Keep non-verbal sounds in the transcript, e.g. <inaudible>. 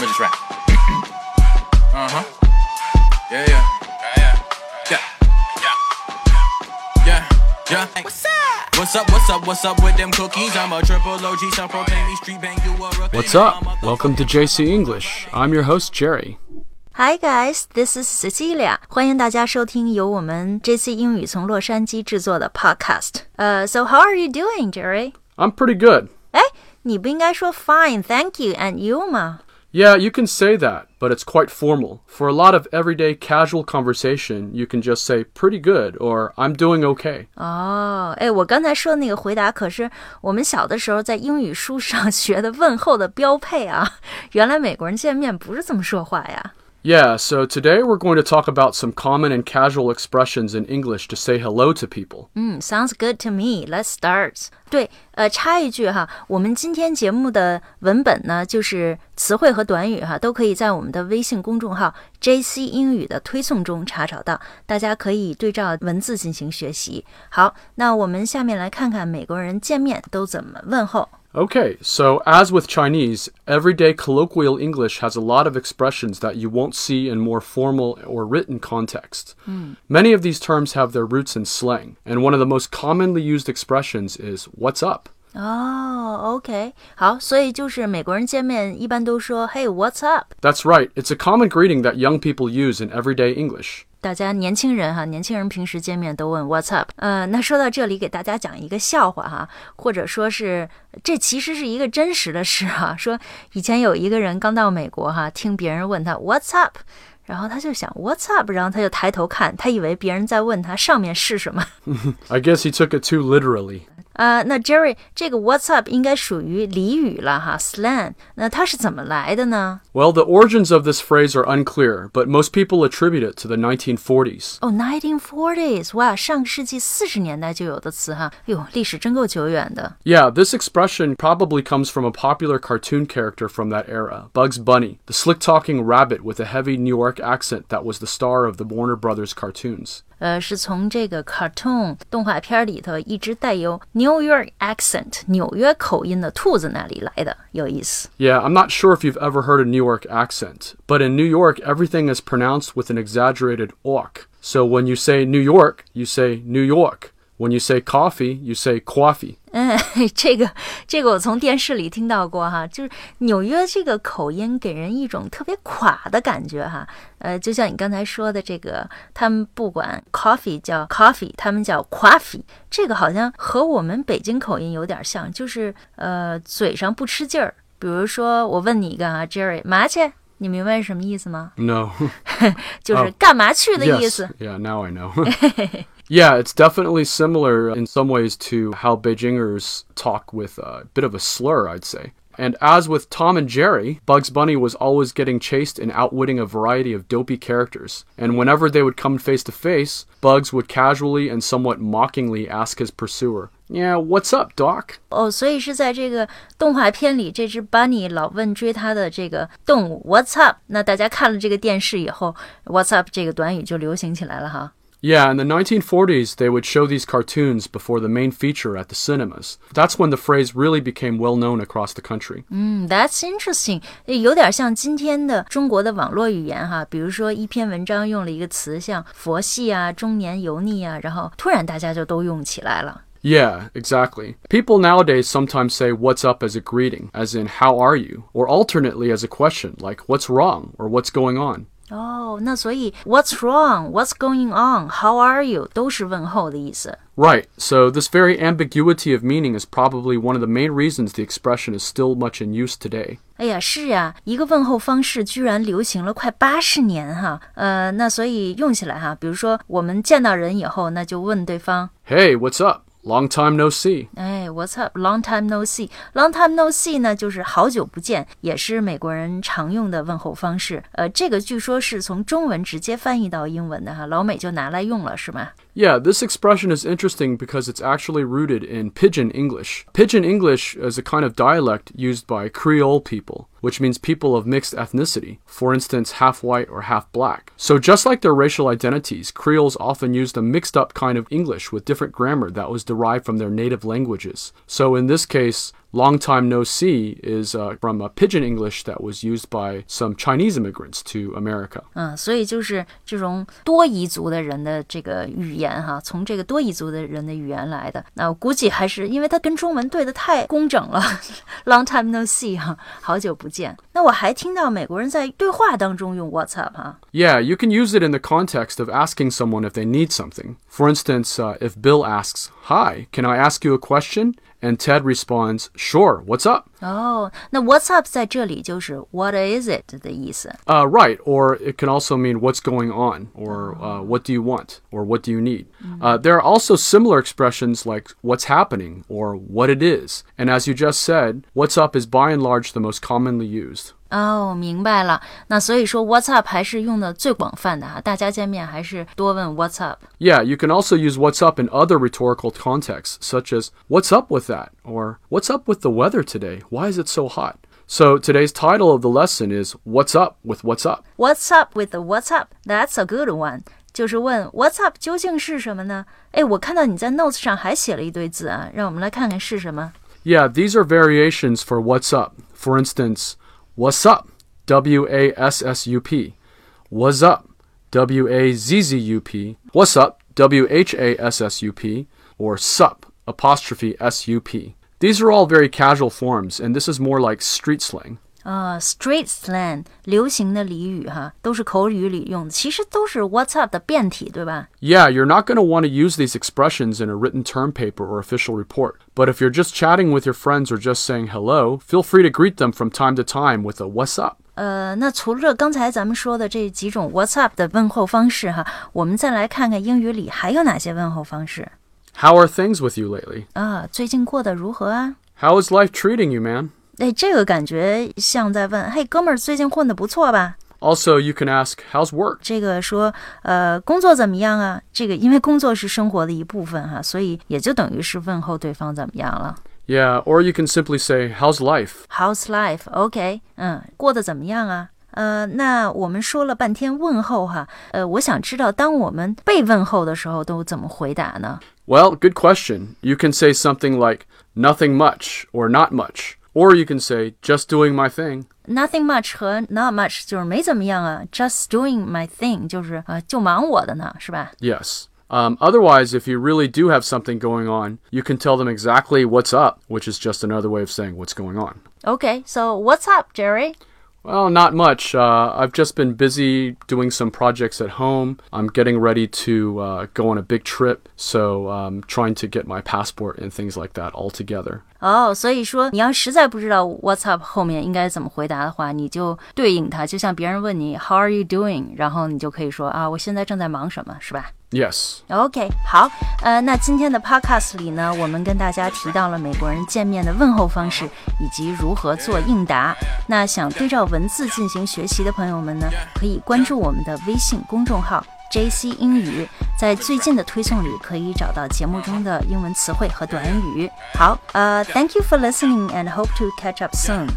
me just rap. uh huh. Yeah, yeah. Yeah, yeah. Yeah. Yeah. Yeah. What's up? What's up? What's up? What's up with them cookies? I'm a triple OG, some proclaim me street bang you a rookie. What's up? Welcome to JC English. I'm your host, Jerry. Hi guys, this is Cecilia. 欢迎大家收听由我们 JC 英语从洛杉矶制作的 podcast。呃、s o how are you doing, Jerry？ I'm pretty good. 哎，你不应该说 fine, thank you and you 吗？ Yeah, you can say that, but it's quite formal. For a lot of everyday casual conversation, you can just say pretty good or I'm doing okay. 哦，哎，我刚才说的那个回答可是我们小的时候在英语书上学的问候的标配啊！原来美国人见面不是这么说话呀。 <laughs> Yeah, so today we're going to talk about some common and casual expressions in English to say hello to people. 嗯，sounds good to me. Let's start. 对，呃，插一句哈，我们今天节目的文本呢，就是词汇和短语哈，都可以在我们的微信公众号 JC 英语的推送中查找到，大家可以对照文字进行学习。好，那我们下面来看看美国人见面都怎么问候。 Okay, so as with Chinese, everyday colloquial English has a lot of expressions that you won't see in more formal or written context. Many of these terms have their roots in slang, and one of the most commonly used expressions is what's up. 哦，OK，好，所以就是美国人见面一般都说 Hey, what's up？ That's right, it's a common greeting that young people use in everyday English. 大家年轻人哈，年轻人平时见面都问 What's up？呃，那说到这里，给大家讲一个笑话哈，或者说是这其实是一个真实的事哈。<laughs> 说以前有一个人刚到美国哈，听别人问他 What's up，然后他就想 What's up，然后他就抬头看，他以为别人在问他上面是什么。<laughs> I guess he took it too literally. 呃，那 Jerry 这个 What's up 应该属于俚语了哈，slang。那它是怎么来的呢？ Well, the origins of this phrase are unclear, but most people attribute it to the 1940s. 哦、n i n e t e e n forties，哇，上个世纪四十年代就有的词哈，哎呦，历史真够久远的。 Yeah, this expression probably comes from a popular cartoon character from that era, Bugs Bunny, the slick talking rabbit with a heavy New York accent that was the star of the Warner Brothers cartoons. 呃，是从这个 cartoon 动画片里头一只带有 New York accent 纽约口音的兔子那里来的，有意思。 Yeah, I'm not sure if you've ever heard a New York accent, but in New York, everything is pronounced with an exaggerated ork. So when you say New York, you say New York. When you say coffee, you say coffee. 嗯，这个这个我从电视里听到过哈，就是纽约这个口音给人一种特别垮的感觉哈。呃，就像你刚才说的这个，他们不管 coffee 叫 coffee，他们叫 coffee，这个好像和我们北京口音有点像，就是呃嘴上不吃劲儿。比如说我问你一个啊，Jerry，麻去，你明白是什么意思吗？ No. 就是哦干嘛去的意 yes. 思。 Yeah, now I know. yeah, it's definitely similar in some ways to how Beijingers talk with a bit of a slur, I'd say. And as with Tom and Jerry, Bugs Bunny was always getting chased and outwitting a variety of dopey characters. And whenever they would come face to face, Bugs would casually and somewhat mockingly ask his pursuer, Yeah, what's up, Doc? 哦，所以是在这个动画片里，这只 bunny 老问追它的这个动物 What's up？那大家看了这个电视以后，What's up 这个短语就流行起来了哈。 Yeah, in the 1940s, they would show these cartoons before the main feature at the cinemas. That's when the phrase really became well known across the country. 嗯，That's interesting，有点像今天的中国的网络语言哈。比如说一篇文章用了一个词，像佛系啊、中年油腻啊，然后突然大家就都用起来了。 Yeah, exactly. People nowadays sometimes say what's up as a greeting, as in how are you, or alternately as a question, like what's wrong or what's going on. 哦，那所以 What's wrong? What's going on? How are you? 都是问候的意思。 Right, so this very ambiguity of meaning is probably one of the main reasons the expression is still much in use today. 哎呀，是呀，一个问候方式居然流行了快八十年哈，呃，那所以用起来哈，比如说我们见到人以后，那就问对方， Hey, what's up? Long time no see. 哎，What's up？Long time no see。Long time no see 呢，就是好久不见，也是美国人常用的问候方式。呃，这个据说是从中文直接翻译到英文的哈，老美就拿来用了，是吗？ Yeah, this expression is interesting because it's actually rooted in Pidgin English. Pidgin English is a kind of dialect used by Creole people, which means people of mixed ethnicity, for instance, half white or half black. So, just like their racial identities, Creoles often used a mixed up kind of English with different grammar that was derived from their native languages. So, in this case, long time no see is uh, from a pidgin English that was used by some Chinese immigrants to America. 嗯，所以就是这种多彝族的人的这个语言哈，从这个多彝族的人的语言来的。那我估计还是因为它跟中文对的太工整了，long <laughs> time no see 哈，好久不见。那我还听到美国人在对话当中用 What's up 哈。Yeah, you can use it in the context of asking someone if they need something. For instance, uh, if Bill asks, Hi, can I ask you a question? And Ted responds, Sure, what's up? 哦，那 What's up 在这里就是 What is it 的意思。 Uh, right, or it can also mean what's going on, or uh, what do you want, or what do you need. Uh, there are also similar expressions like what's happening, or what it is. And as you just said, what's up is by and large the most commonly used. 哦，明白了。那所以说 What's up 还是用的最广泛的哈，大家见面还是多问 What's up。 Yeah, you can also use what's up in other rhetorical contexts, such as what's up with that, or what's up with the weather today? Why is it so hot? So today's title of the lesson is What's Up with What's Up? What's up with the What's up? That's a good one. 就是问 What's up 究竟是什么呢？哎，我看到你在 notes 上还写了一堆字啊，让我们来看看是什么。 Yeah, these are variations for what's up. For instance, what's up? W A S S U P. What's up? W A Z Z U P. What's up? W H A S S U P. Or sup apostrophe S U P. These are all very casual forms, and this is more like street slang. 啊、s t r e e t slang 流行的俚语哈，都是口语里用的，其实都是 What's up 的变体，对吧？ Yeah, you're not going to want to use these expressions in a written term paper or official report. But if you're just chatting with your friends or just saying hello, feel free to greet them from time to time with a what's up. 呃，那除了刚才咱们说的这几种 What's up 的问候方式哈，我们再来看看英语里还有哪些问候方式 How are things with you lately? 啊？最近过得如何啊？ How is life treating you, man? 哎，这个感觉像在问，嘿，哥们儿，最近混得不错吧？ Also, you can ask, how's work? 这个说，呃，工作怎么样啊？这个因为工作是生活的一部分哈，所以也就等于是问候对方怎么样了。 Yeah, or you can simply say, how's life? How's life？OK，、嗯，过得怎么样啊？呃，那我们说了半天问候哈，呃，我想知道，当我们被问候的时候，都怎么回答呢？ Well, good question. You can say something like, nothing much, or not much. Or you can say, just doing my thing. Nothing much 和 not much 就是没怎么样啊，just doing my thing 就是啊、呃就忙我的呢，是吧？ Yes. Um, otherwise, if you really do have something going on, you can tell them exactly what's up, which is just another way of saying what's going on. OK，so、what's up, Jerry？ Well, not much. Uh, I've just been busy doing some projects at home. I'm getting ready to uh, go on a big trip, so um, trying to get my passport and things like that all together. 哦，所以说你要实在不知道 What's up 后面应该怎么回答的话，你就对应它，就像别人问你 How are you doing，然后你就可以说啊，我现在正在忙什么，是吧？Yes. OK，好，呃，那今天的 Podcast 里呢，我们跟大家提到了美国人见面的问候方式以及如何做应答。那想对照文字进行学习的朋友们呢，可以关注我们的微信公众号 JC 英语，在最近的推送里可以找到节目中的英文词汇和短语。好，呃，Thank you for listening and hope to catch up soon.